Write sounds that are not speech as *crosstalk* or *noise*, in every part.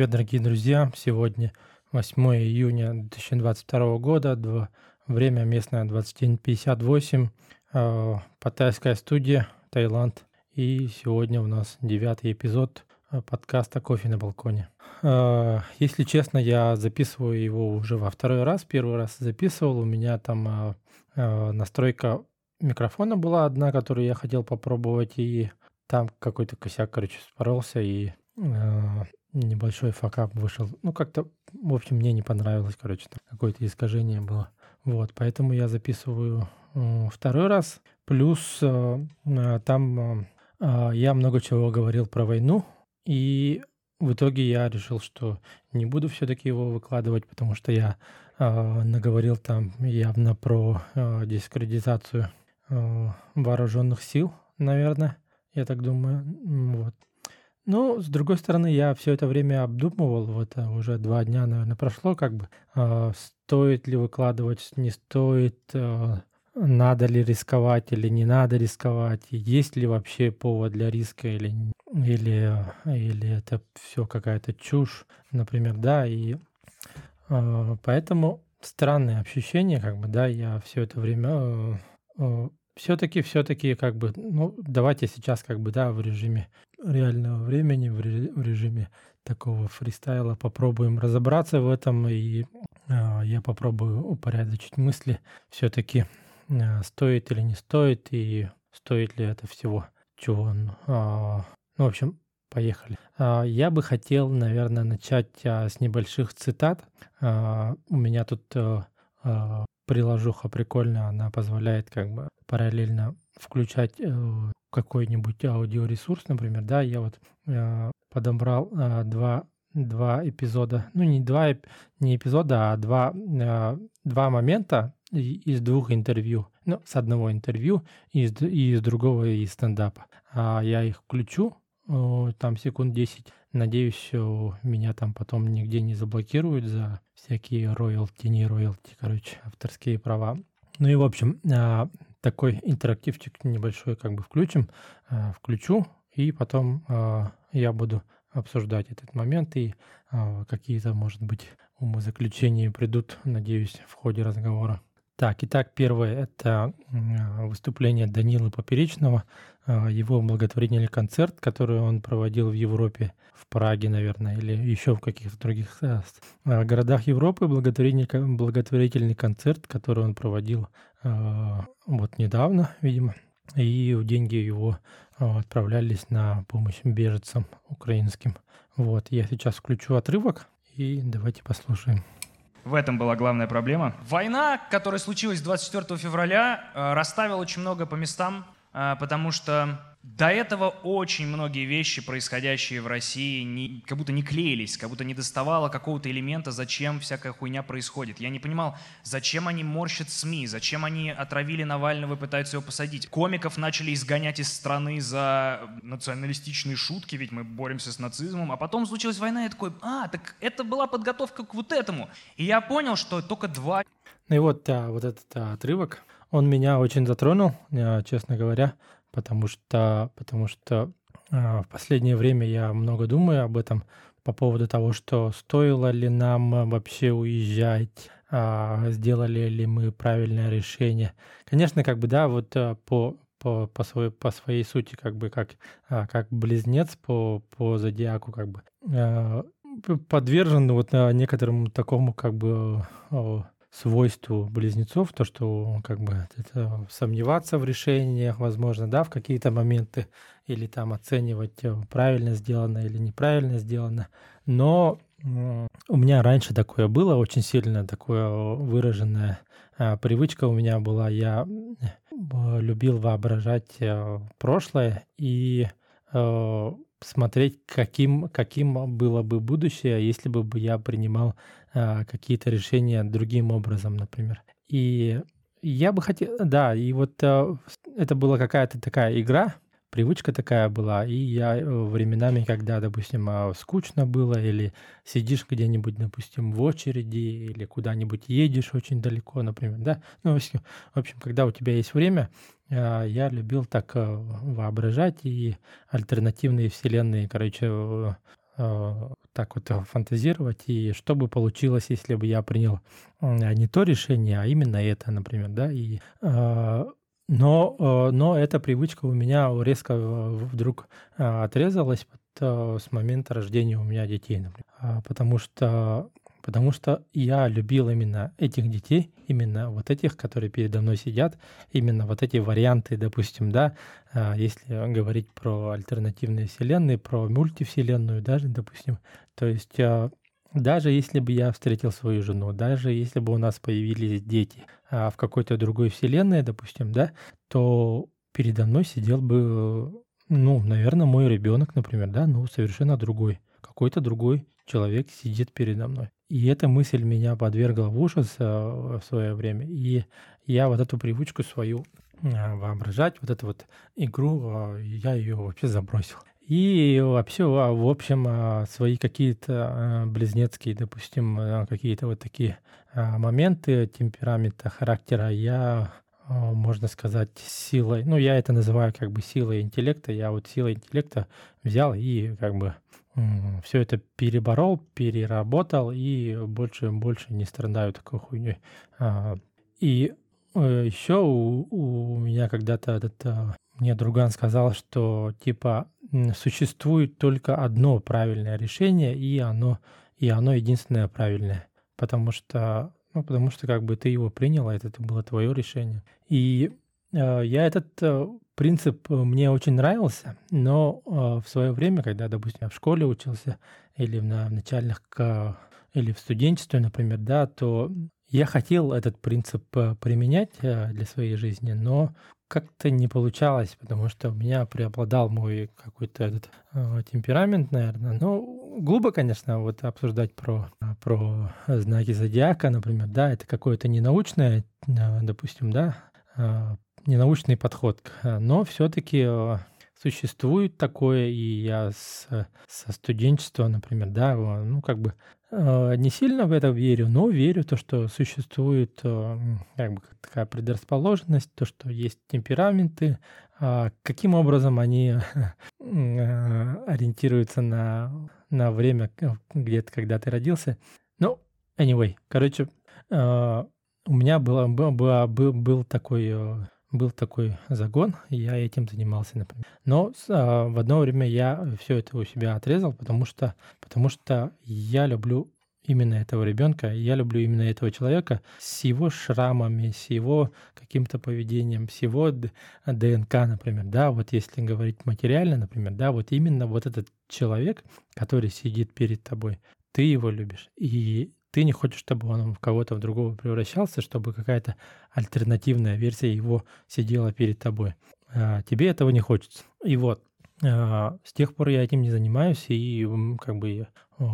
Привет, дорогие друзья! Сегодня 8 июня 2022 года, дв- время местное 21.58, э, Паттайская студия, Таиланд. И сегодня у нас девятый эпизод э, подкаста «Кофе на балконе». Э, Если честно, я записываю его уже во второй раз. Первый раз записывал, у меня там э, настройка микрофона была одна, которую я хотел попробовать, и там какой-то косяк, короче, споролся, и небольшой факап вышел. Ну, как-то, в общем, мне не понравилось, короче, там какое-то искажение было. Вот, поэтому я записываю э, второй раз. Плюс э, э, там э, э, я много чего говорил про войну, и в итоге я решил, что не буду все-таки его выкладывать, потому что я э, наговорил там явно про дискредитацию вооруженных сил, наверное, я так думаю. Вот. Ну, с другой стороны, я все это время обдумывал, вот э, уже два дня, наверное, прошло, как бы, а, стоит ли выкладывать, не стоит, э, надо ли рисковать или не надо рисковать, есть ли вообще повод для риска или, или, или это все какая-то чушь, например, да, и а, поэтому странные ощущения, как бы, да, я все это время все-таки, все-таки, как бы, ну, давайте сейчас, как бы, да, в режиме реального времени, в, ре- в режиме такого фристайла попробуем разобраться в этом, и а, я попробую упорядочить мысли, все-таки стоит или не стоит, и стоит ли это всего, чего, ну, а, ну, в общем, поехали. А, Я бы хотел, наверное, начать а, с небольших цитат. А, У меня тут э, а, приложуха прикольная, она позволяет как бы параллельно включать э, какой-нибудь аудиоресурс, например, да, я вот э, подобрал э, два, два эпизода, ну не два, не эпизода, а два, э, два момента из двух интервью, ну, с одного интервью и из, и из другого из стендапа. А я их включу, э, там секунд 10, надеюсь, меня там потом нигде не заблокируют за всякие роялти, не роялти, короче, авторские права. Ну и, в общем, а, такой интерактивчик небольшой как бы включим, а, включу, и потом а, я буду обсуждать этот момент, и какие-то, может быть, умозаключения придут, надеюсь, в ходе разговора. Так, итак, первое– это выступление Данилы Поперечного, а, его благотворительный концерт, который он проводил в Европе, в Праге, наверное, или еще в каких-то других с- а, городах Европы, благотворительный, благотворительный концерт, который он проводил а, вот недавно, видимо, и деньги его а, отправлялись на помощь беженцам украинским. Вот, я сейчас включу отрывок, и давайте послушаем. В этом была главная проблема. Война, которая случилась 24 февраля, э, расставила очень много по местам, э, потому что до этого очень многие вещи, происходящие в России, не- как будто не клеились, как будто не доставало какого-то элемента, зачем всякая хуйня происходит. Я не понимал, зачем они морщат СМИ, зачем они отравили Навального и пытаются его посадить. Комиков начали изгонять из страны за националистичные шутки, ведь мы боремся с нацизмом. А потом случилась война, и я такой, а, так это была подготовка к вот этому. И я понял, что только два Ну и вот, а, вот этот а, отрывок, он меня очень затронул, а, честно говоря, потому что, потому что а, в последнее время я много думаю об этом по поводу того, что стоило ли нам а, вообще уезжать, а, сделали ли мы правильное решение. Конечно, как бы, да, вот а, по, по, по, своей, по своей сути, как бы, как, а, как близнец по, по зодиаку, как бы, п- подвержен вот некоторому такому, как бы, свойству близнецов, то, что как бы это сомневаться в решениях, возможно, да, в какие-то моменты, или там оценивать, э, правильно сделано или неправильно сделано. Но у меня раньше такое было, очень сильно такое выраженная а, привычка у меня была. Я любил воображать э, прошлое и э, смотреть, каким, каким было бы будущее, если бы я принимал какие-то решения другим образом, например. И я бы хотел, да, и вот а, это была какая-то такая игра, привычка такая была, и я э, временами, когда, допустим, а, скучно было, или сидишь где-нибудь, допустим, в очереди, или куда-нибудь едешь очень далеко, например, да, ну, в общем, когда у тебя есть время, а, я любил так а, воображать и альтернативные вселенные, короче, э, э, так вот фантазировать, и что бы получилось, если бы я принял не то решение, а именно это, например, да, и э, но, но эта привычка у меня резко вдруг отрезалась с момента рождения у меня детей, например. Потому что Потому что я любил именно этих детей, именно вот этих, которые передо мной сидят, именно вот эти варианты, допустим, да, а, если говорить про альтернативные вселенные, про мультивселенную даже, допустим, то есть а, даже если бы я встретил свою жену, даже если бы у нас появились дети а в какой-то другой вселенной, допустим, да, то передо мной сидел бы, ну, наверное, мой ребенок, например, да, ну, совершенно другой, какой-то другой человек сидит передо мной. И эта мысль меня подвергла в ужас э, в свое время. И я вот эту привычку свою э, воображать, вот эту вот игру, э, я ее вообще забросил. И вообще, а, в общем, свои какие-то близнецкие, допустим, какие-то вот такие моменты темперамента, характера я можно сказать, силой, ну, я это называю как бы силой интеллекта, я вот силой интеллекта взял и как бы все это переборол, переработал и больше и больше не страдаю такой хуйней. А, и э, еще у, у меня когда-то этот а, мне друган сказал, что типа существует только одно правильное решение, и оно, и оно единственное правильное. Потому что, ну, потому что как бы ты его принял, а это было твое решение. И э, я этот э, принцип э, мне очень нравился, но э, в свое время, когда, допустим, я в школе учился или на начальных или в студенчестве, например, да, то я хотел этот принцип э, применять для своей жизни, но как-то не получалось, потому что у меня преобладал мой какой-то этот темперамент, наверное. Ну, глупо, конечно, вот обсуждать про, про знаки зодиака, например, да, это какое-то ненаучное, допустим, да, ненаучный подход, но все-таки э, существует такое, и я с, со студенчества, например, да, ну, как бы э, не сильно в это верю, но верю то, что существует э, как бы такая предрасположенность, то, что есть темпераменты, а каким образом они *laughs* ориентируются на, на время где-то, когда ты родился. Ну, anyway, короче, у меня было, было, был, был такой был такой загон, и я этим занимался, например. Но а, в одно время я все это у себя отрезал, потому что, потому что я люблю именно этого ребенка, я люблю именно этого человека с его шрамами, с его каким-то поведением, с его ДНК, например, да, вот если говорить материально, например, да, вот именно вот этот человек, который сидит перед тобой, ты его любишь, и ты не хочешь, чтобы он в кого-то в другого превращался, чтобы какая-то альтернативная версия его сидела перед тобой. А, тебе этого не хочется. И вот, а, с тех пор я этим не занимаюсь, и как бы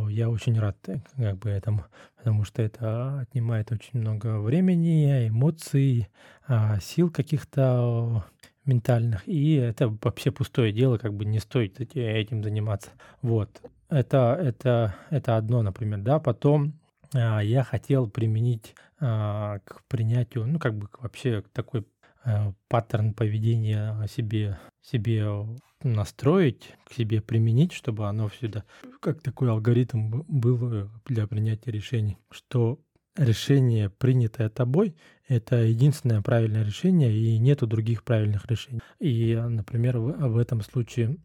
я, очень рад э, как бы этому, потому что это отнимает очень много времени, эмоций, а, сил каких-то ментальных, и это вообще пустое дело, как бы не стоит этим заниматься. Вот. Это, это, это одно, например, да. Потом я хотел применить а, к принятию, ну, как бы вообще такой а, паттерн поведения себе, себе настроить, к себе применить, чтобы оно всегда, как такой алгоритм был для принятия решений, что решение, принятое тобой, это единственное правильное решение, и нету других правильных решений. И, например, в, в этом случае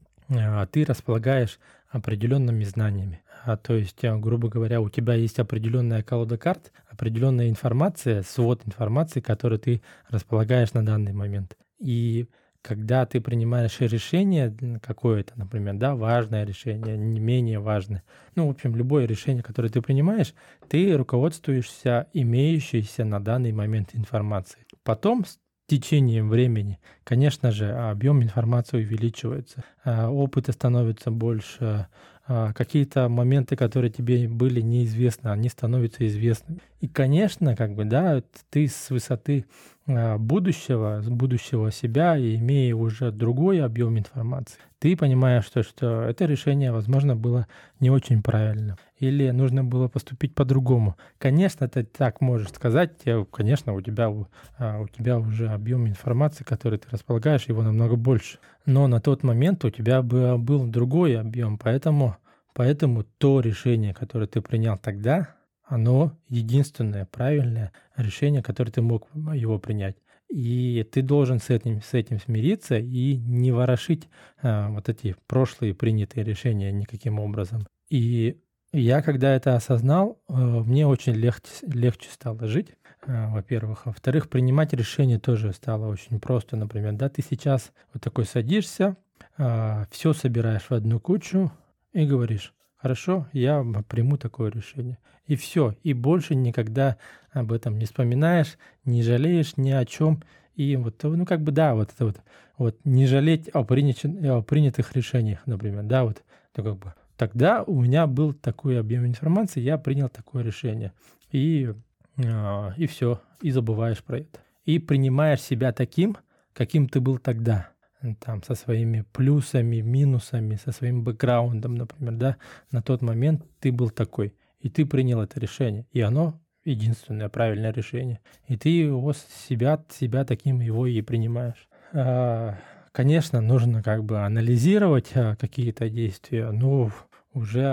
ты располагаешь определенными знаниями. А, то есть, э, грубо говоря, у тебя есть определенная колода карт, определенная информация, свод информации, которую ты располагаешь на данный момент. И когда ты принимаешь решение какое-то, например, да, важное решение, не менее важное, ну, в общем, любое решение, которое ты принимаешь, ты руководствуешься имеющейся на данный момент информацией. Потом течением времени, конечно же, объем информации увеличивается, а, опыта становится больше, а, какие-то моменты, которые тебе были неизвестны, они становятся известными. И, конечно, как бы, да, ты с высоты а, будущего, с будущего себя, имея уже другой объем информации, ты понимаешь, что, что это решение, возможно, было не очень правильным. Или нужно было поступить по-другому. Конечно, ты так можешь сказать, конечно, у тебя, а, у тебя уже объем информации, который ты располагаешь, его намного больше. Но на тот момент у тебя был другой объем, поэтому Поэтому то решение, которое ты принял тогда, оно единственное правильное решение, которое ты мог его принять. И ты должен с этим, с этим смириться и не ворошить а, вот эти прошлые принятые решения никаким образом. И я, когда это осознал, э, мне очень легче, легче стало жить, э, во-первых. Во-вторых, принимать решения тоже стало очень просто. Например, да, ты сейчас вот такой садишься, а, все собираешь в одну кучу и говоришь, хорошо, я приму такое решение. И все, и больше никогда об этом не вспоминаешь, не жалеешь ни о чем. И вот, ну как бы да, вот это вот, вот не жалеть о, принят, о принятых решениях, например, да, вот, ну как бы тогда у меня был такой объем информации, я принял такое решение. И, э, и все, и забываешь про это. И принимаешь себя таким, каким ты был тогда. Там, со своими плюсами, минусами, со своим бэкграундом, например, да, на тот момент ты был такой, и ты принял это решение, и оно единственное правильное решение, и ты его себя, себя таким его и принимаешь. А, конечно, нужно как бы анализировать а, какие-то действия, но уже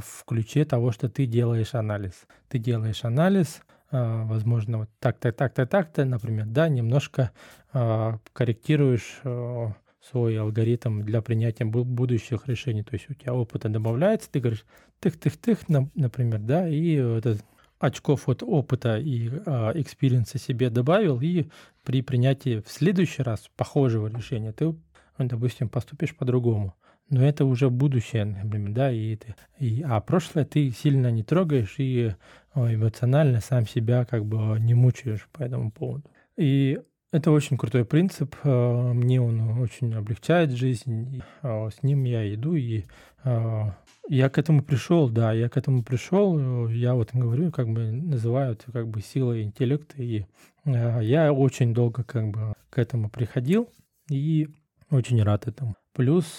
в ключе того, что ты делаешь анализ. Ты делаешь анализ, а, возможно, вот так-то, так-то, так-то, например, да, немножко а, корректируешь а, свой алгоритм для принятия будущих решений. То есть у тебя опыта добавляется, ты говоришь тых-тых-тых, например, да, и этот очков от опыта и experience а себе добавил, и при принятии в следующий раз похожего решения ты, допустим, поступишь по-другому но это уже будущее, например, да, и, и, а прошлое ты сильно не трогаешь и эмоционально сам себя как бы не мучаешь по этому поводу. И это очень крутой принцип, э, мне он очень облегчает жизнь, э, с ним я иду, и э, я к этому пришел, да, я к этому пришел, я вот говорю, как бы называю это как бы силой интеллекта, и я очень долго как бы к этому приходил, и очень рад этому. Плюс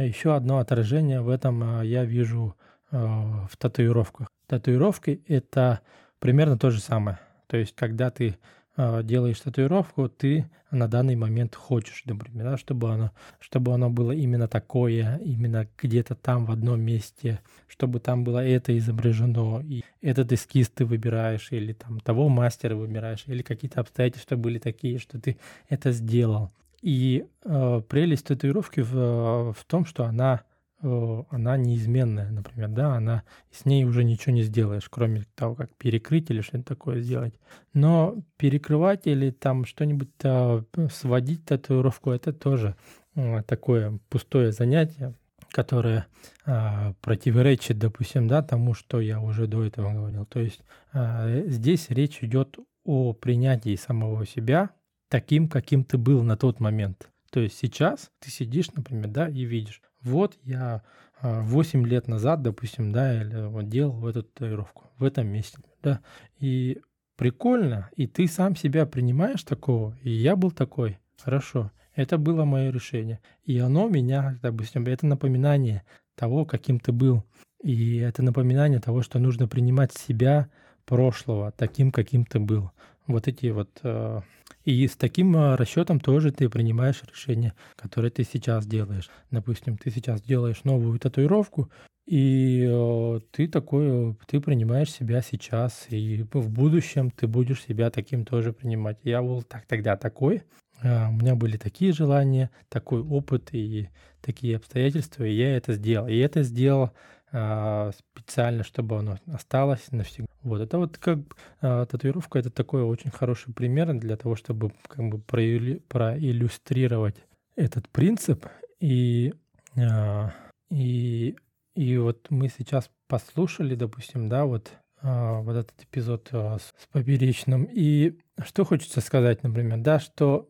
еще одно отражение в этом а, я вижу а, в татуировках. Татуировки — это примерно то же самое. То есть, когда ты делаешь татуировку, ты на данный момент хочешь, например, да, чтобы оно, чтобы оно было именно такое, именно где-то там в одном месте, чтобы там было это изображено, и этот эскиз ты выбираешь, или там того мастера выбираешь, или какие-то обстоятельства были такие, что ты это сделал. И э, прелесть татуировки в, э, в том, что она, э, она неизменная, например, да, она с ней уже ничего не сделаешь, кроме того, как перекрыть или что-нибудь такое сделать. Но перекрывать или там что-нибудь э, сводить татуировку, это тоже э, такое пустое занятие, которое э, противоречит, допустим, да, тому, что я уже до этого говорил. То есть э, здесь речь идет о принятии самого себя, таким, каким ты был на тот момент. То есть сейчас ты сидишь, например, да, и видишь, вот я 8 а, лет назад, допустим, да, или вот делал эту татуировку в этом месте, да, и прикольно, и ты сам себя принимаешь такого, и я был такой, хорошо, это было мое решение, и оно меня, допустим, это напоминание того, каким ты был, и это напоминание того, что нужно принимать себя прошлого таким, каким ты был. Вот эти вот а, и с таким а, расчетом тоже ты принимаешь решение, которое ты сейчас делаешь. Допустим, ты сейчас делаешь новую татуировку, и э, ты такой, ты принимаешь себя сейчас, и в будущем ты будешь себя таким тоже принимать. Я был так тогда такой, э, у меня были такие желания, такой опыт и такие обстоятельства, и я это сделал. И это сделал э, специально, чтобы оно осталось навсегда. Вот это вот как э, татуировка, это такой очень хороший пример для того, чтобы как бы проиллюстрировать этот принцип. И, э, и, и вот мы сейчас послушали, допустим, да, вот вот этот эпизод с, поперечным. И что хочется сказать, например, да, что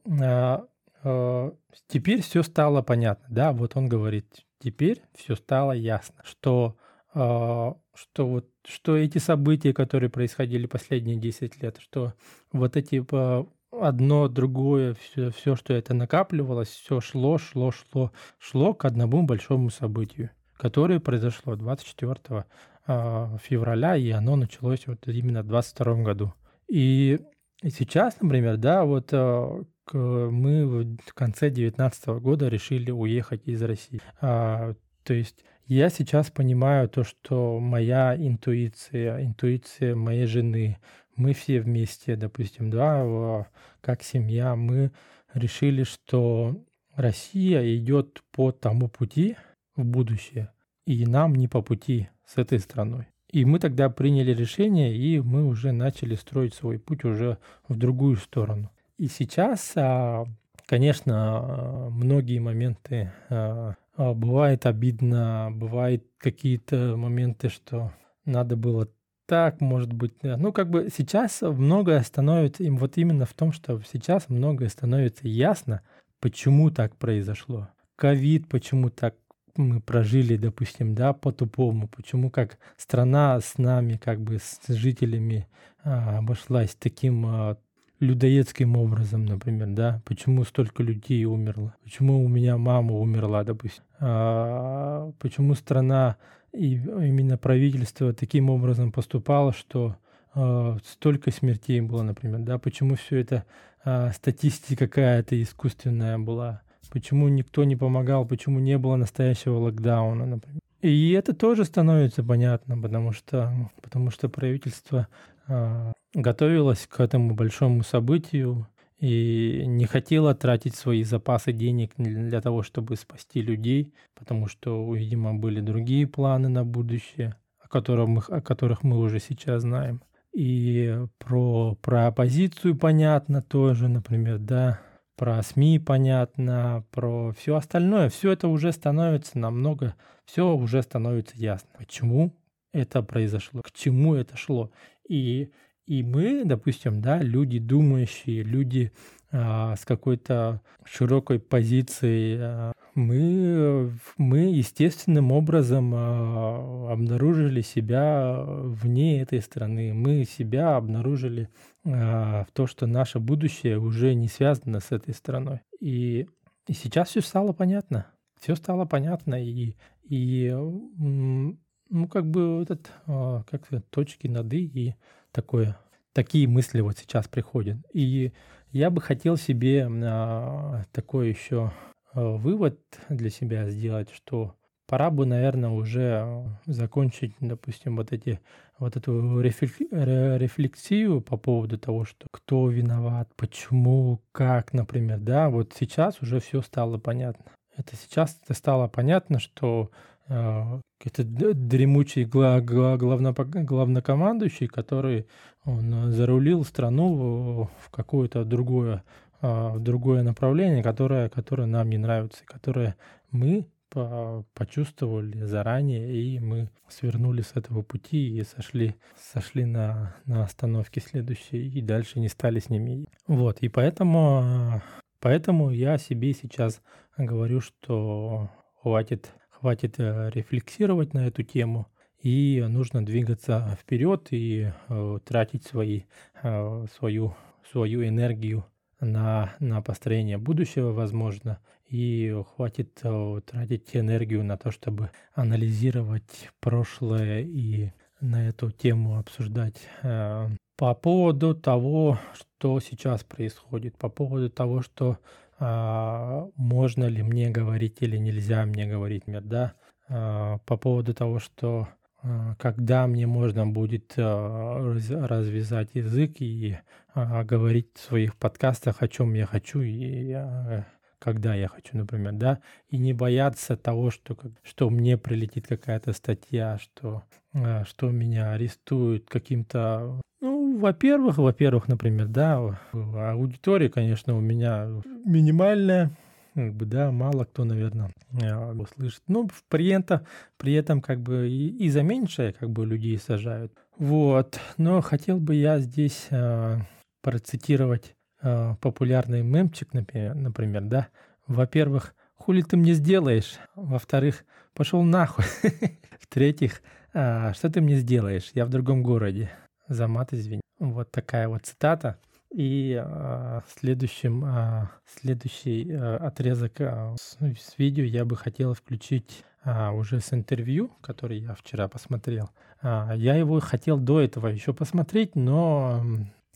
теперь все стало понятно, да, вот он говорит, теперь все стало ясно, что э, что вот что эти события, которые происходили последние 10 лет, что вот эти одно, другое, все, все, что это накапливалось, все шло, шло, шло, шло к одному большому событию, которое произошло 24 а, февраля, и оно началось вот именно в 22 году. И сейчас, например, да, вот а, мы в конце 2019 года решили уехать из России. А, то есть я сейчас понимаю то, что моя интуиция, интуиция моей жены, мы все вместе, допустим, да, как семья, мы решили, что Россия идет по тому пути в будущее, и нам не по пути с этой страной. И мы тогда приняли решение, и мы уже начали строить свой путь уже в другую сторону. И сейчас, а, конечно, многие моменты а, а, бывает обидно, бывают какие-то моменты, что надо было так, может быть. Ну, как бы сейчас многое становится, им вот именно в том, что сейчас многое становится ясно, почему так произошло. Ковид, почему так мы прожили, допустим, да, по-тупому, почему как страна с нами, как бы с жителями а, обошлась таким а, людоедским образом, например, да, почему столько людей умерло, почему у меня мама умерла, допустим, а, почему страна и именно правительство таким образом поступало, что э, столько смертей было, например, да, почему все это э, статистика какая-то искусственная была, почему никто не помогал, почему не было настоящего локдауна, например. И это тоже становится понятно, потому что, потому что правительство готовилось к этому большому событию и не хотело тратить свои запасы денег для того, чтобы спасти людей, потому что, видимо, были другие планы на будущее, о которых мы, о которых мы уже сейчас знаем. И про, про оппозицию понятно тоже, например, да, про СМИ понятно, про все остальное. Все это уже становится намного, все уже становится ясно. Почему это произошло, к чему это шло. И, и мы, допустим, да, люди думающие, люди а, с какой-то широкой позицией, а, мы, мы естественным образом а, обнаружили себя вне этой страны. Мы себя обнаружили а, в то, что наше будущее уже не связано с этой страной. И, и сейчас все стало понятно. Все стало понятно. И, и ну, как бы этот, а, как точки над «и» и такое, такие мысли вот сейчас приходят. И я бы хотел себе а, такой еще Э, вывод для себя сделать, что пора бы, наверное, уже закончить, допустим, вот эти вот эту рефлексию по поводу того, что кто виноват, почему, как, например, да, вот сейчас уже все стало понятно. Это сейчас стало понятно, что это дремучий гла- главно- главнокомандующий, который он зарулил страну в какое-то другое а, в другое направление, которое, которое нам не нравится, которое мы почувствовали заранее, и мы свернули с этого пути и сошли, сошли на, на остановке следующей, и дальше не стали с ними. Вот, и поэтому, поэтому я себе сейчас говорю, что хватит, хватит э, рефлексировать на эту тему, и нужно двигаться вперед и э, тратить свои, э, свою, свою энергию на, на построение будущего, возможно, и хватит э, тратить энергию на то, чтобы анализировать прошлое и на эту тему обсуждать. По поводу того, что сейчас происходит, по поводу того, что а, можно ли мне говорить или нельзя мне говорить, мир, да, а, по поводу того, что а, когда мне можно будет развязать язык и говорить в своих подкастах, о чем я хочу и когда я хочу, например, да, и не бояться того, что, что мне прилетит какая-то статья, что, что меня арестуют каким-то... Ну, во-первых, во-первых, например, да, аудитория, конечно, у меня минимальная, как бы, да, мало кто, наверное, а, услышит. Ну, при этом, при этом как бы и, и за меньшее как бы людей сажают. Вот, но хотел бы я здесь э, процитировать э, популярный мемчик, например, например, да. Во-первых, хули ты мне сделаешь? Во-вторых, пошел нахуй. *laughs* В-третьих, э, что ты мне сделаешь? Я в другом городе. За мат извини. Вот такая вот цитата. И а, следующим, а, следующий а, отрезок а, с, с видео я бы хотел включить а, уже с интервью, который я вчера посмотрел. А, я его хотел до этого еще посмотреть, но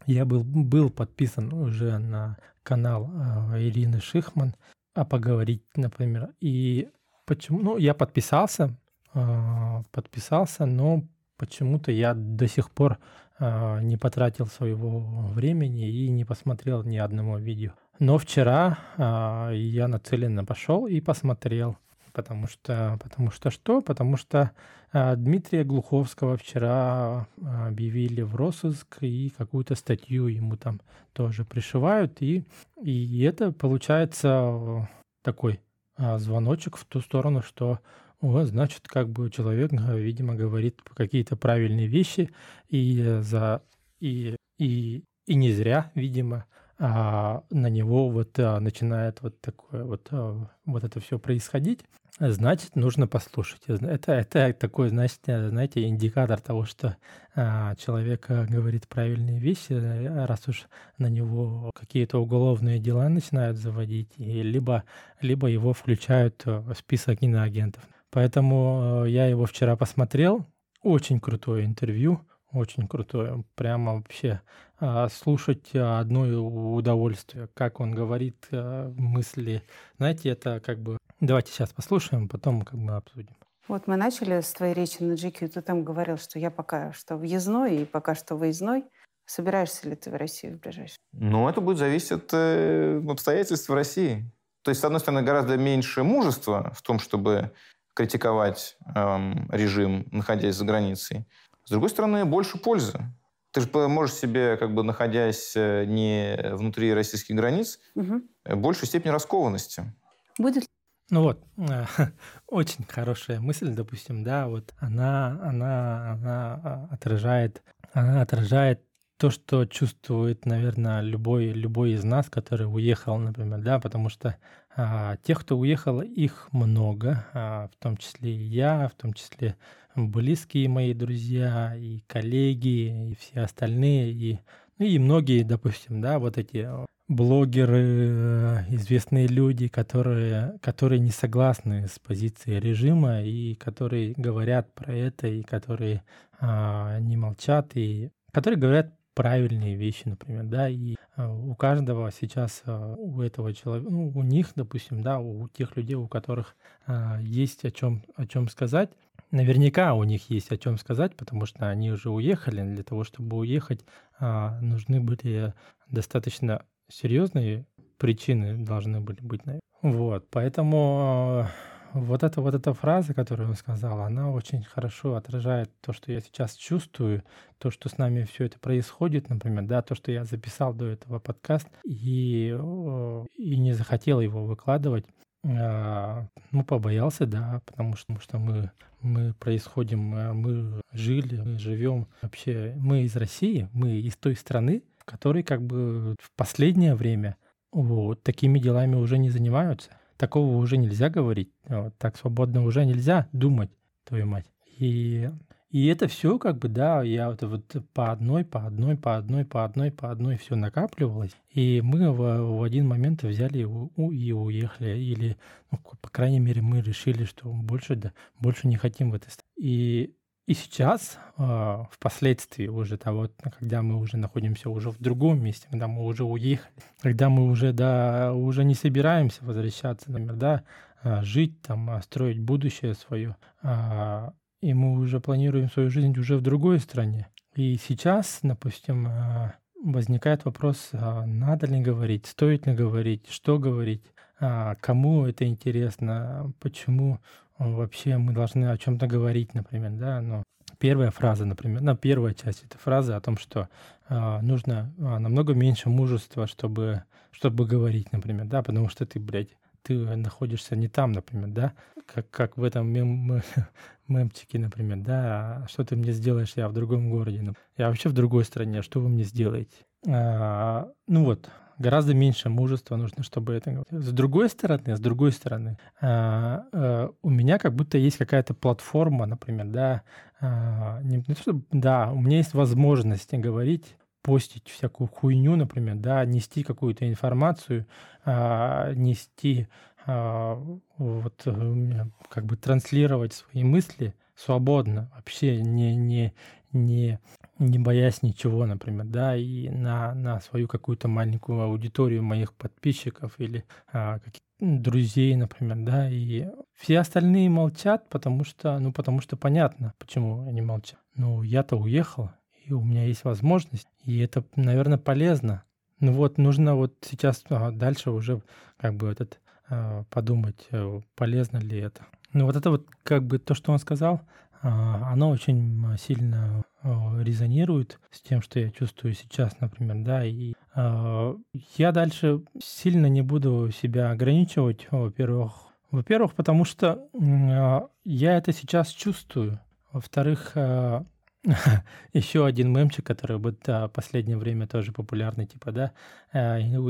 я был, был подписан уже на канал а, Ирины Шихман, а поговорить, например. И почему? Ну, я подписался, э, подписался, но почему-то я до сих пор э, не потратил своего времени и не посмотрел ни одного видео. Но вчера э, я нацеленно пошел и посмотрел. Потому что, потому что что? Потому что э, Дмитрия Глуховского вчера объявили в розыск и какую-то статью ему там тоже пришивают. И, и это получается такой звоночек в ту сторону, что о, значит, как бы человек, видимо, говорит какие-то правильные вещи, и за и, и, и не зря, видимо, а на него вот а, начинает вот такое вот, а, вот это все происходить, значит, нужно послушать. Это, это такой, значит, знаете, индикатор того, что а, человек говорит правильные вещи, раз уж на него какие-то уголовные дела начинают заводить, и либо, либо его включают в список иноагентов. Поэтому э, я его вчера посмотрел. Очень крутое интервью, очень крутое. Прямо вообще а, слушать одно удовольствие, как он говорит э, мысли. Знаете, это как бы... Давайте сейчас послушаем, потом как бы обсудим. Вот мы начали с твоей речи на GQ. Ты там говорил, что я пока что въездной и пока что выездной. Собираешься ли ты в Россию в ближайшее? Ну, это будет зависеть от э, обстоятельств в России. То есть, с одной стороны, гораздо меньше мужества в том, чтобы критиковать эм, режим, находясь за границей. С другой стороны, больше пользы. Ты же можешь себе, как бы находясь э, не внутри российских границ, угу. большей степени раскованности. Будет ну вот, *laughs* очень хорошая мысль, допустим, да, вот она, она, она а, отражает, она отражает то, что чувствует, наверное, любой, любой из нас, который уехал, например, да, потому что а, тех, кто уехал, их много, а, в том числе и я, в том числе близкие мои друзья, и коллеги, и все остальные, и, ну, и многие, допустим, да, вот эти блогеры, известные люди, которые, которые не согласны с позицией режима и которые говорят про это, и которые а, не молчат, и которые говорят правильные вещи, например, да, и а, у каждого сейчас, а, у этого человека, ну, у них, допустим, да, у тех людей, у которых а, есть о чем, о чем сказать, наверняка у них есть о чем сказать, потому что они уже уехали. Для того, чтобы уехать, нужны были достаточно серьезные причины должны были быть. Вот, поэтому вот эта вот эта фраза, которую он сказал, она очень хорошо отражает то, что я сейчас чувствую, то, что с нами все это происходит, например, да, то, что я записал до этого подкаст и, и не захотел его выкладывать. А, ну, побоялся, да, потому что, потому что мы, мы происходим, а, мы жили, мы живем вообще, мы из России, мы из той страны, в которой как бы в последнее время вот такими делами уже не занимаются такого уже нельзя говорить, вот, так свободно уже нельзя думать, твою мать. И, и это все как бы, да, я вот, вот по одной, по одной, по одной, по одной, по одной все накапливалось. И мы в, в один момент взяли и, у, и уехали. Или, ну, по крайней мере, мы решили, что больше, да, больше не хотим в этой. И и сейчас, а, впоследствии уже того, когда мы уже находимся уже в другом месте, когда мы уже уехали, когда мы уже, да, уже не собираемся возвращаться, например, да, а, жить там, а, строить будущее свое, и мы уже планируем свою жизнь уже в другой стране. И сейчас, допустим, возникает вопрос, надо ли говорить, стоит ли говорить, что говорить, кому это интересно, почему вообще мы должны о чем-то говорить, например, да, но первая фраза, например, ну, первая часть этой фразы о том, что э, нужно э, намного меньше мужества, чтобы, чтобы говорить, например, да, потому что ты, блядь, ты находишься не там, например, да, как, как в этом мем, *laughs* мемчике, например, да, а что ты мне сделаешь, я в другом городе, я вообще в другой стране, что вы мне сделаете? А, ну вот, гораздо меньше мужества нужно, чтобы это говорить. С другой стороны, с другой стороны, а, а, у меня как будто есть какая-то платформа, например, да, а, не, не то, что, да, у меня есть возможность говорить постить всякую хуйню, например, да, нести какую-то информацию, нести вот как бы транслировать свои мысли свободно, вообще не, не, не не боясь ничего, например, да, и на, на свою какую-то маленькую аудиторию моих подписчиков или а, каких друзей, например, да, и все остальные молчат, потому что, ну, потому что понятно, почему они молчат. Ну, я-то уехал, и у меня есть возможность, и это, наверное, полезно. Ну вот, нужно вот сейчас а, дальше уже как бы этот а, подумать, э, полезно ли это. Ну вот это вот как бы то, что он сказал, оно очень сильно а, резонирует с тем, что я чувствую сейчас, например, да, и я дальше сильно не буду себя ограничивать, во-первых, во-первых, потому что я это сейчас чувствую, во-вторых, *laughs* еще один мемчик, который вот в последнее время тоже популярный, типа, да,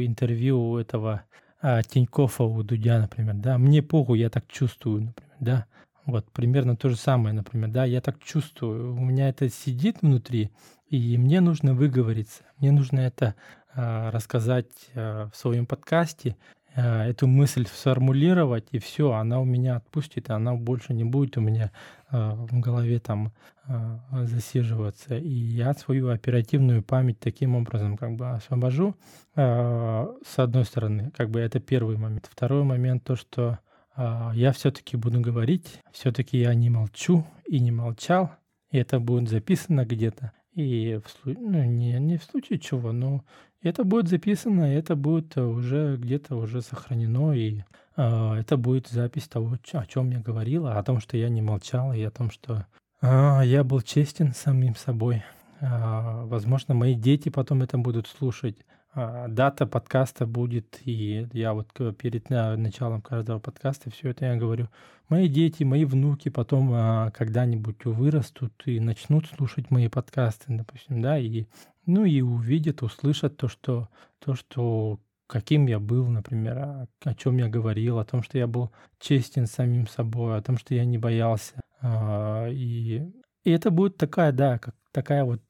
интервью у этого Тинькоффа у Дудя, например, да, мне похуй, я так чувствую, например, да, вот примерно то же самое, например, да, я так чувствую, у меня это сидит внутри, и мне нужно выговориться, мне нужно это э, рассказать э, в своем подкасте, э, эту мысль сформулировать, и все, она у меня отпустит, и она больше не будет у меня э, в голове там э, засиживаться. И я свою оперативную память таким образом как бы освобожу. Э, с одной стороны, как бы это первый момент. Второй момент то, что я все-таки буду говорить, все-таки я не молчу и не молчал, и это будет записано где-то. И в, ну, не, не в случае чего, но это будет записано, это будет уже где-то уже сохранено, и э, это будет запись того, о чем я говорил, о том, что я не молчал, и о том, что э, я был честен самим собой. Э, возможно, мои дети потом это будут слушать. А, дата подкаста будет, и я вот перед началом каждого подкаста все это я говорю. Мои дети, мои внуки потом а, когда-нибудь вырастут и начнут слушать мои подкасты, допустим, да, и ну и увидят, услышат то, что то, что каким я был, например, о, о чем я говорил, о том, что я был честен самим собой, о том, что я не боялся. А, и, и это будет такая, да, как такая вот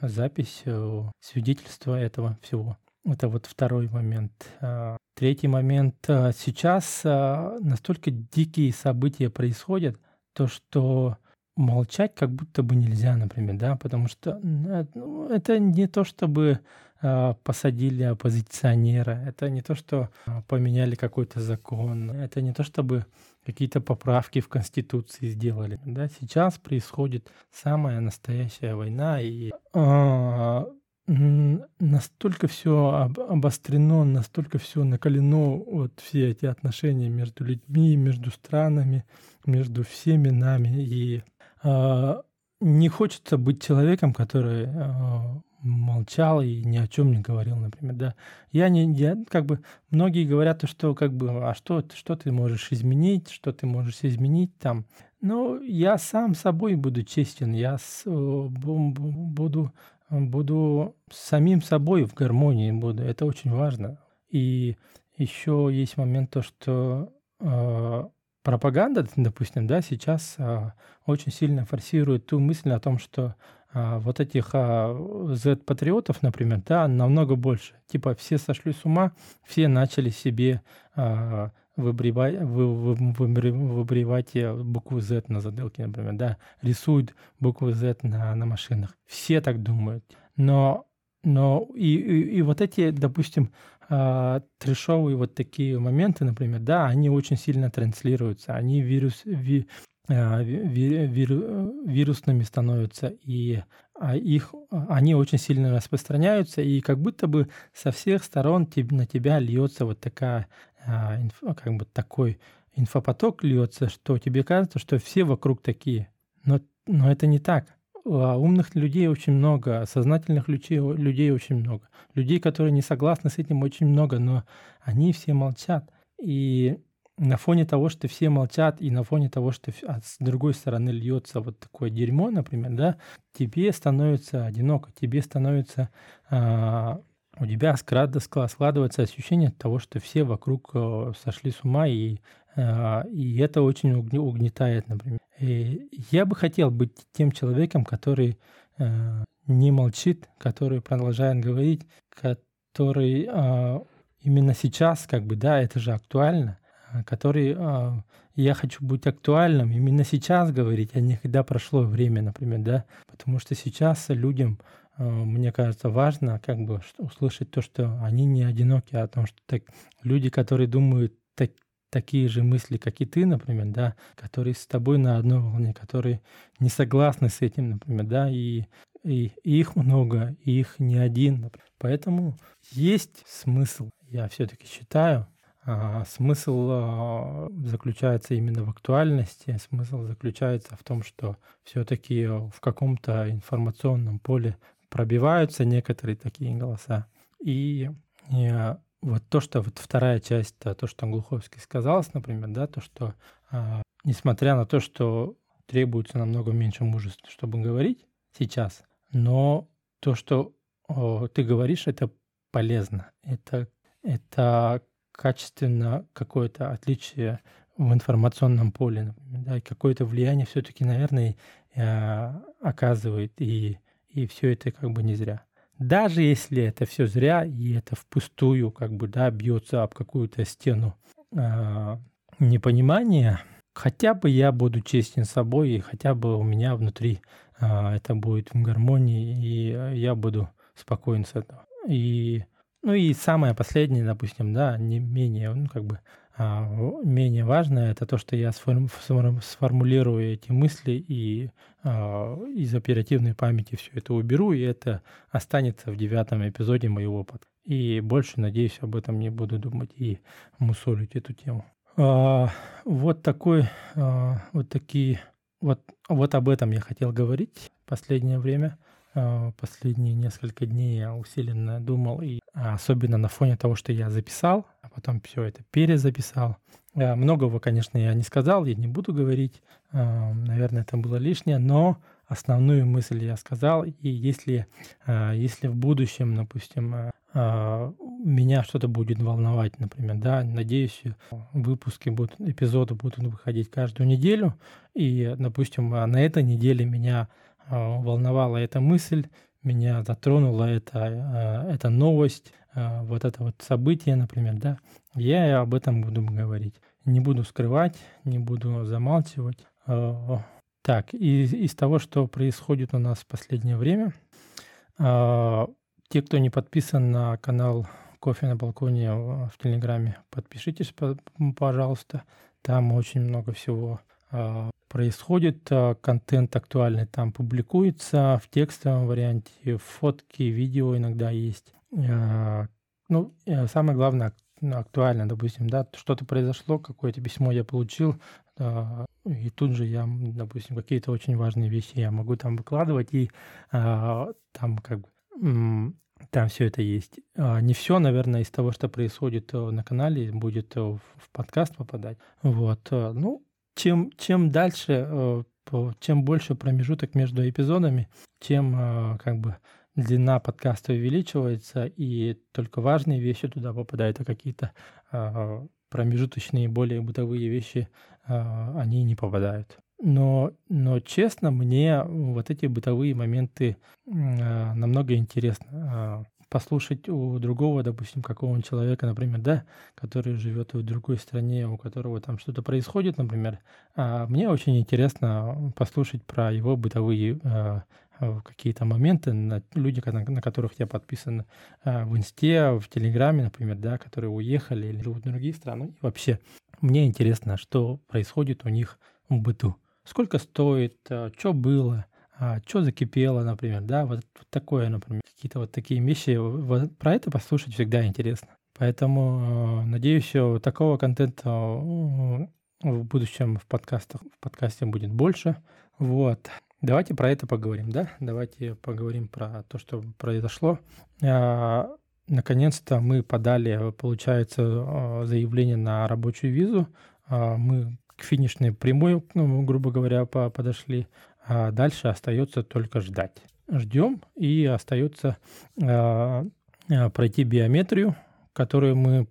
запись э, свидетельства этого всего. Это вот второй момент. А, третий момент. А, сейчас а, настолько дикие события происходят, то что молчать как будто бы нельзя, например, да, потому что ну, это не то, чтобы посадили оппозиционера, это не то, что поменяли какой-то закон, это не то, чтобы какие-то поправки в Конституции сделали. Да? Сейчас происходит самая настоящая война, и а, настолько все обострено, настолько все накалено, вот все эти отношения между людьми, между странами, между всеми нами. И а, не хочется быть человеком, который а, молчал и ни о чем не говорил, например, да. Я не, я, как бы, многие говорят, что, как бы, а что, что ты можешь изменить, что ты можешь изменить там. Ну, я сам собой буду честен, я с, буду, буду самим собой в гармонии буду, это очень важно. И еще есть момент то, что э, пропаганда, допустим, да, сейчас э, очень сильно форсирует ту мысль о том, что вот этих а, Z-патриотов, например, да, намного больше. Типа все сошли с ума, все начали себе а, выбривать, вы, вы, выбривать букву Z на затылке, например, да, рисуют букву Z на, на машинах. Все так думают. Но, но и, и, и вот эти, допустим, а, трешовые вот такие моменты, например, да, они очень сильно транслируются, они вирус, ви, Э, вирусными становятся, и а их, они очень сильно распространяются, и как будто бы со всех сторон на тебя льется вот такая, а, как бы такой инфопоток льется, что тебе кажется, что все вокруг такие. Но, но это не так. А умных людей очень много, сознательных людей, людей очень много. Людей, которые не согласны с этим, очень много, но они все молчат. И на фоне того, что все молчат, и на фоне того, что а с другой стороны льется вот такое дерьмо, например, да, тебе становится одиноко, тебе становится а, у тебя складывается ощущение того, что все вокруг э, сошли с ума, и, а, и это очень угнетает, например. И я бы хотел быть тем человеком, который э, не молчит, который продолжает говорить, который именно сейчас, как бы, да, это же актуально, который я хочу быть актуальным, именно сейчас говорить, а не когда прошло время, например, да, потому что сейчас людям мне кажется, важно как бы услышать то, что они не одиноки, а о том, что так, люди, которые думают так, такие же мысли, как и ты, например, да, которые с тобой на одной волне, которые не согласны с этим, например, да, и, и, и их много, и их не один. Например. Поэтому есть смысл, я все-таки считаю, смысл а, заключается именно в актуальности, смысл заключается в том, что все-таки в каком-то информационном поле пробиваются некоторые такие голоса. И, и вот то, что вот вторая часть, то, что Глуховский сказал, например, да, то, что а, несмотря на то, что требуется намного меньше мужества, чтобы говорить сейчас, но то, что ты говоришь, это полезно, это, это качественно какое-то отличие в информационном поле, например, да, какое-то влияние все-таки, наверное, э, оказывает, и и все это как бы не зря. Даже если это все зря, и это впустую как бы, да, бьется об какую-то стену э, непонимания, хотя бы я буду честен с собой, и хотя бы у меня внутри э, это будет в гармонии, и я буду спокоен с этого. И, ну и самое последнее, допустим, да, не менее, ну как бы а, менее важное это то, что я сформулирую эти мысли и а, из оперативной памяти все это уберу, и это останется в девятом эпизоде моего подкаста. И больше, надеюсь, об этом не буду думать и мусолить эту тему. А, вот такой, вот такие, вот, вот об этом я хотел говорить последнее время. Последние несколько дней я усиленно думал, и особенно на фоне того, что я записал, а потом все это перезаписал. Многого, конечно, я не сказал, я не буду говорить, наверное, это было лишнее, но основную мысль я сказал, и если, если в будущем, допустим, меня что-то будет волновать, например, да, надеюсь, выпуски будут, эпизоды будут выходить каждую неделю, и, допустим, на этой неделе меня а, волновала эта мысль, меня затронула эта, эта новость, а, вот это вот событие, например, да, я об этом буду говорить. Не буду скрывать, не буду замалчивать. А, так, из, из того, что происходит у нас в последнее время, те, кто не подписан на канал Кофе на балконе в Телеграме, подпишитесь, пожалуйста. Там очень много всего происходит, а, контент актуальный там публикуется в текстовом варианте, фотки, видео иногда есть. А, ну, э, самое главное, актуально, допустим, да, что-то произошло, какое-то письмо я получил, и тут же я, допустим, какие-то очень важные вещи я могу там выкладывать, и там как бы там все это есть. Не все, наверное, из того, что происходит э, на канале, будет э, в подкаст попадать. Вот. Ну, чем, чем дальше, э, чем больше промежуток между эпизодами, тем э, как бы длина подкаста увеличивается, и только важные вещи туда попадают, а какие-то э, промежуточные, более бытовые вещи, они не попадают. Но, но честно, мне вот эти бытовые моменты намного интересны послушать у другого, допустим, какого-нибудь человека, например, да, который живет в другой стране, у которого там что-то происходит, например, а мне очень интересно послушать про его бытовые а, какие-то моменты, на, люди, на, на которых я подписан а, в Инсте, в Телеграме, например, да, которые уехали или живут в другие страны. И вообще, мне интересно, что происходит у них в быту. Сколько стоит, а, что было, а, что закипело, например, да, вот, вот такое, например, какие-то вот такие вещи. Вот, про это послушать всегда интересно. Поэтому э, надеюсь, такого контента э, в будущем в подкастах, в подкасте будет больше. Вот. Давайте про это поговорим, да? Давайте поговорим про то, что произошло. А, наконец-то мы подали, получается, э, заявление на рабочую визу. А, мы к финишной прямой, ну, грубо говоря, подошли. А дальше остается только ждать. Ждем и остается э, пройти биометрию, которую мы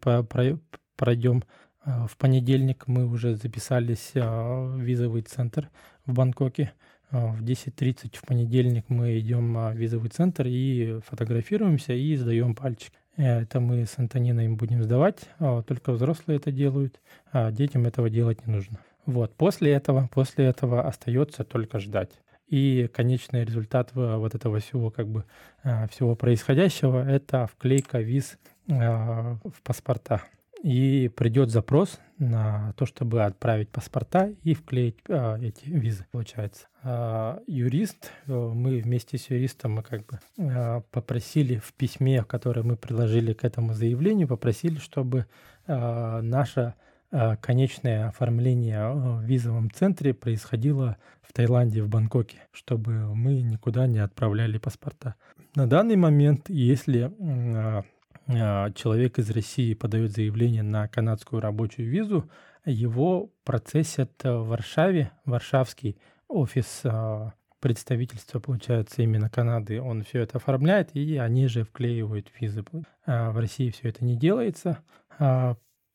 пройдем э, в понедельник. Мы уже записались в визовый центр в Бангкоке. В 10.30 в понедельник мы идем в визовый центр и фотографируемся и сдаем пальчик. Это мы с Антониной будем сдавать, а только взрослые это делают, а детям этого делать не нужно. Вот, после этого, после этого остается только ждать. И конечный результат вот этого всего, как бы, а, всего происходящего, это вклейка виз а, в паспорта. И придет запрос на то, чтобы отправить паспорта и вклеить а, эти визы, получается. А, юрист, э, мы вместе с юристом мы как бы а, попросили в письме, которое мы приложили к этому заявлению, попросили, чтобы а, наша а, конечное оформление в визовом центре происходило в Таиланде, в Бангкоке, чтобы мы никуда не отправляли паспорта. На данный момент, если а, а, человек из России подает заявление на канадскую рабочую визу, его процессят в Варшаве, варшавский офис а, представительства, получается, именно Канады, он все это оформляет, и они же вклеивают визы. А в России все это не делается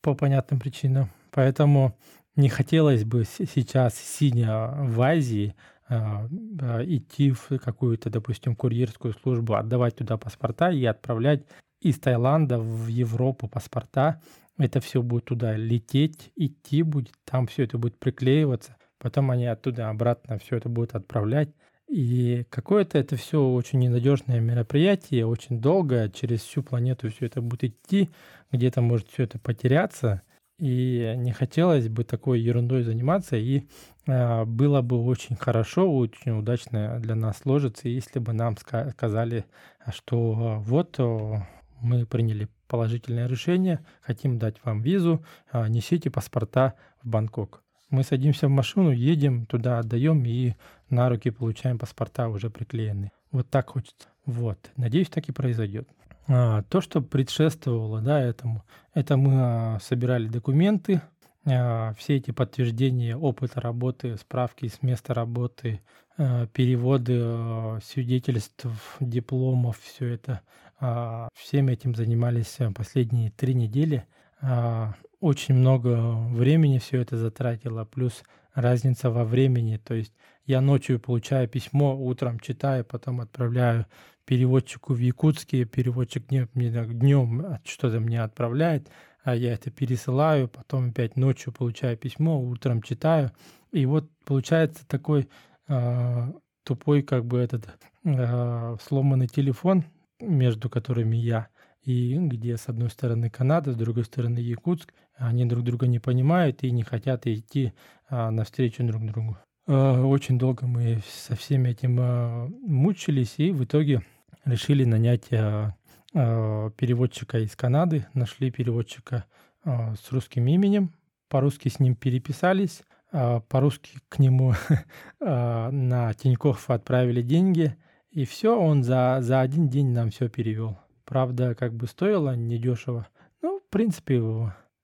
по понятным причинам. Поэтому не хотелось бы сейчас, сидя в Азии, идти в какую-то, допустим, курьерскую службу, отдавать туда паспорта и отправлять из Таиланда в Европу паспорта. Это все будет туда лететь, идти будет, там все это будет приклеиваться. Потом они оттуда обратно все это будут отправлять. И какое-то это все очень ненадежное мероприятие, очень долго, через всю планету все это будет идти, где-то может все это потеряться. И не хотелось бы такой ерундой заниматься, и э, было бы очень хорошо, очень удачно для нас сложиться, если бы нам сказали, что вот мы приняли положительное решение, хотим дать вам визу, а, несите паспорта в Бангкок. Мы садимся в машину, едем туда, отдаем и на руки получаем паспорта уже приклеенные. Вот так хочется. Вот. Надеюсь, так и произойдет. А, то, что предшествовало да, этому, это мы а, собирали документы, а, все эти подтверждения опыта работы, справки с места работы, переводы свидетельств, дипломов, все это всем этим занимались последние три недели. Очень много времени все это затратило, плюс разница во времени. То есть я ночью получаю письмо, утром читаю, потом отправляю переводчику в Якутске, переводчик днем, днем что-то мне отправляет, а я это пересылаю, потом опять ночью получаю письмо, утром читаю. И вот получается такой э, тупой как бы этот э, сломанный телефон, между которыми я и где с одной стороны Канада, с другой стороны Якутск, они друг друга не понимают и не хотят идти а, навстречу друг другу. А, очень долго мы со всем этим а, мучились и в итоге решили нанять а, а, переводчика из Канады, нашли переводчика а, с русским именем, по-русски с ним переписались, по-русски к нему *laughs* на Тинькофф отправили деньги – и все, он за, за один день нам все перевел. Правда, как бы стоило недешево. Ну, в принципе,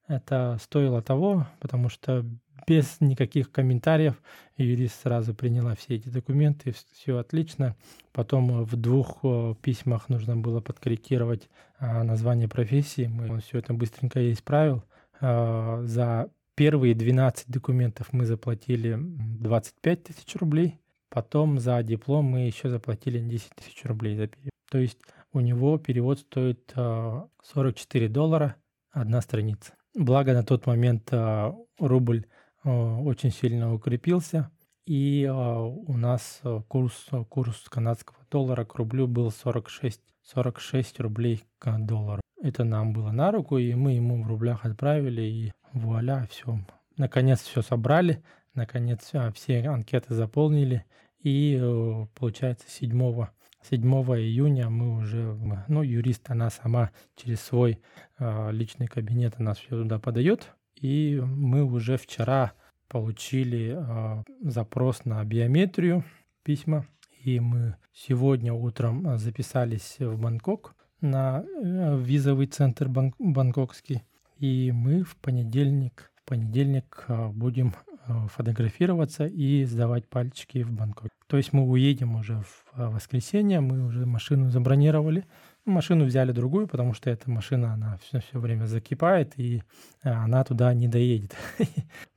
это стоило того, потому что без никаких комментариев юрист сразу приняла все эти документы, все отлично. Потом в двух письмах нужно было подкорректировать а, название профессии. Мы все это быстренько исправил. А, за первые 12 документов мы заплатили 25 тысяч рублей. Потом за диплом мы еще заплатили 10 тысяч рублей за. То есть у него перевод стоит 44 а, доллара одна страница. Благо на тот момент рубль очень сильно укрепился, и у нас курс, курс канадского доллара к рублю был 46, 46 рублей к доллару. Это нам было на руку, и мы ему в рублях отправили, и вуаля, все. Наконец все собрали, наконец все анкеты заполнили, и получается 7, 7 июня мы уже, ну, юрист, она сама через свой личный кабинет нас все туда подает. И мы уже вчера получили э, запрос на биометрию, письма. И мы сегодня утром записались в Бангкок на э, визовый центр бан- бангкокский. И мы в понедельник, в понедельник э, будем фотографироваться и сдавать пальчики в Бангкок. То есть мы уедем уже в воскресенье, мы уже машину забронировали, машину взяли другую, потому что эта машина, она все, все время закипает, и э, она туда не доедет. *laughs*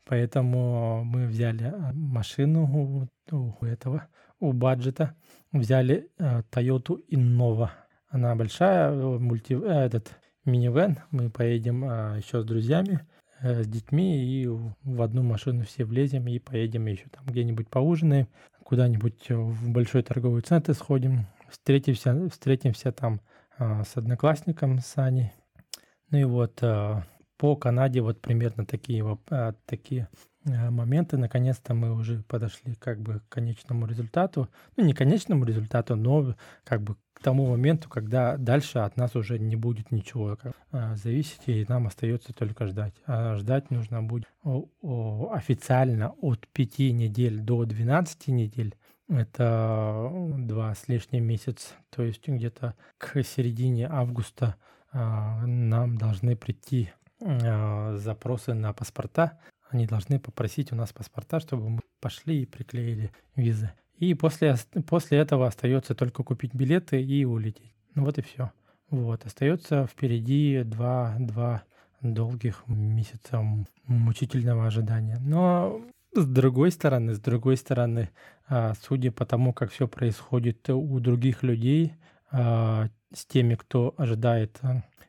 Поэтому мы взяли машину у, этого, у баджета, взяли Toyota Innova она большая, мульти, этот минивэн. Мы поедем еще с друзьями, э, с детьми, и в одну машину все влезем и поедем еще там где-нибудь поужинаем, куда-нибудь в большой торговый центр сходим, встретимся, встретимся там с одноклассником, с Аней. Ну и вот а, по Канаде вот примерно такие, а, такие а, моменты. Наконец-то мы уже подошли как бы к конечному результату. Ну, не конечному результату, но как бы к тому моменту, когда дальше от нас уже не будет ничего а, зависеть, и нам остается только ждать. А ждать нужно будет официально от 5 недель до 12 недель. Это два с лишним месяц, то есть где-то к середине августа нам должны прийти запросы на паспорта они должны попросить у нас паспорта, чтобы мы пошли и приклеили визы. И после, после этого остается только купить билеты и улететь. Ну вот и все. Вот, остается впереди два, два долгих месяца мучительного ожидания. Но с другой стороны, с другой стороны, а, судя по тому, как все происходит у других людей, а, с теми, кто ожидает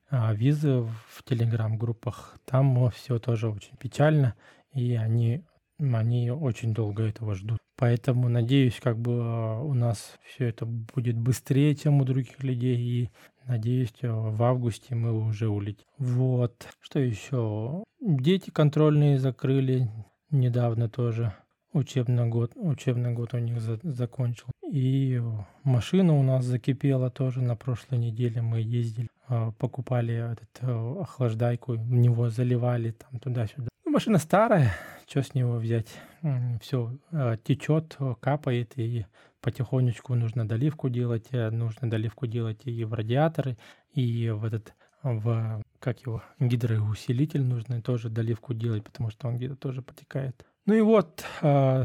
а, визы в телеграм-группах, там все тоже очень печально, и они, они очень долго этого ждут. Поэтому надеюсь, как бы у нас все это будет быстрее, чем у других людей, и надеюсь, а, в августе мы уже улетим. Вот. Что еще? Дети контрольные закрыли недавно тоже. Учебный год, учебный год у них за, закончил. И машина у нас закипела тоже на прошлой неделе. Мы ездили а, покупали этот э, охлаждайку, в него заливали там туда-сюда. Ну, машина старая, что с него взять? Все э, течет, капает, и потихонечку нужно доливку делать, э, нужно доливку делать и в радиаторы, и в этот в как его гидроусилитель нужно тоже доливку делать, потому что он где-то тоже потекает. Ну и вот,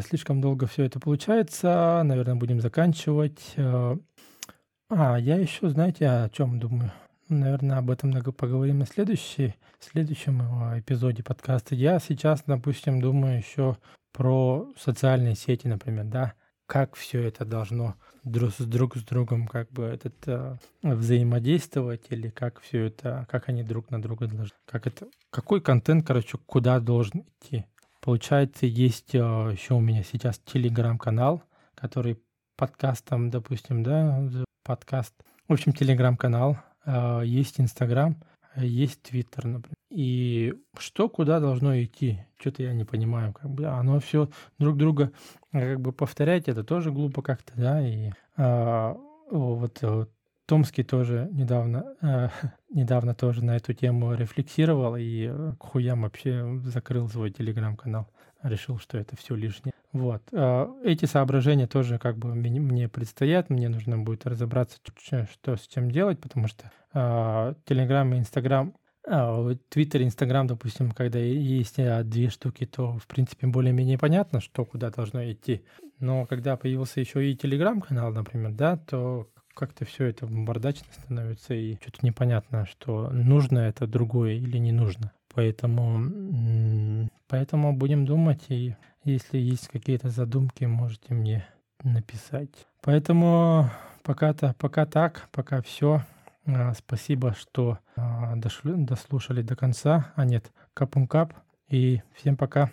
слишком долго все это получается. Наверное, будем заканчивать. А, я еще, знаете, о чем думаю? Наверное, об этом поговорим на следующий, следующем э, эпизоде подкаста. Я сейчас, допустим, думаю еще про социальные сети, например, да, как все это должно друг с друг с другом как бы этот э, взаимодействовать или как все это, как они друг на друга должны, как это, какой контент, короче, куда должен идти. Получается, есть э, еще у меня сейчас телеграм-канал, который подкастом, допустим, да, подкаст. В общем, телеграм-канал, а, есть Инстаграм, есть Твиттер, например. И что куда должно идти? Что-то я не понимаю. Как бы, оно все друг друга как бы повторять, это тоже глупо как-то, да, и а, вот, вот Томский тоже недавно, э, *laughs* недавно тоже на эту тему рефлексировал и к хуям вообще закрыл свой телеграм-канал. Решил, что это все лишнее. Вот. Э, эти соображения тоже как бы мне предстоят. Мне нужно будет разобраться, что с чем делать, потому что Телеграм и Инстаграм Твиттер, Инстаграм, допустим, когда есть а, две штуки, то, в принципе, более-менее понятно, что куда должно идти. Но когда появился еще и Телеграм-канал, например, да, то как-то все это бардачно становится, и что-то непонятно, что нужно это другое или не нужно. Поэтому, поэтому будем думать, и если есть какие-то задумки, можете мне написать. Поэтому пока-то, пока так, пока все. А, спасибо, что а, дослушали до конца. А нет, капун кап. И всем пока.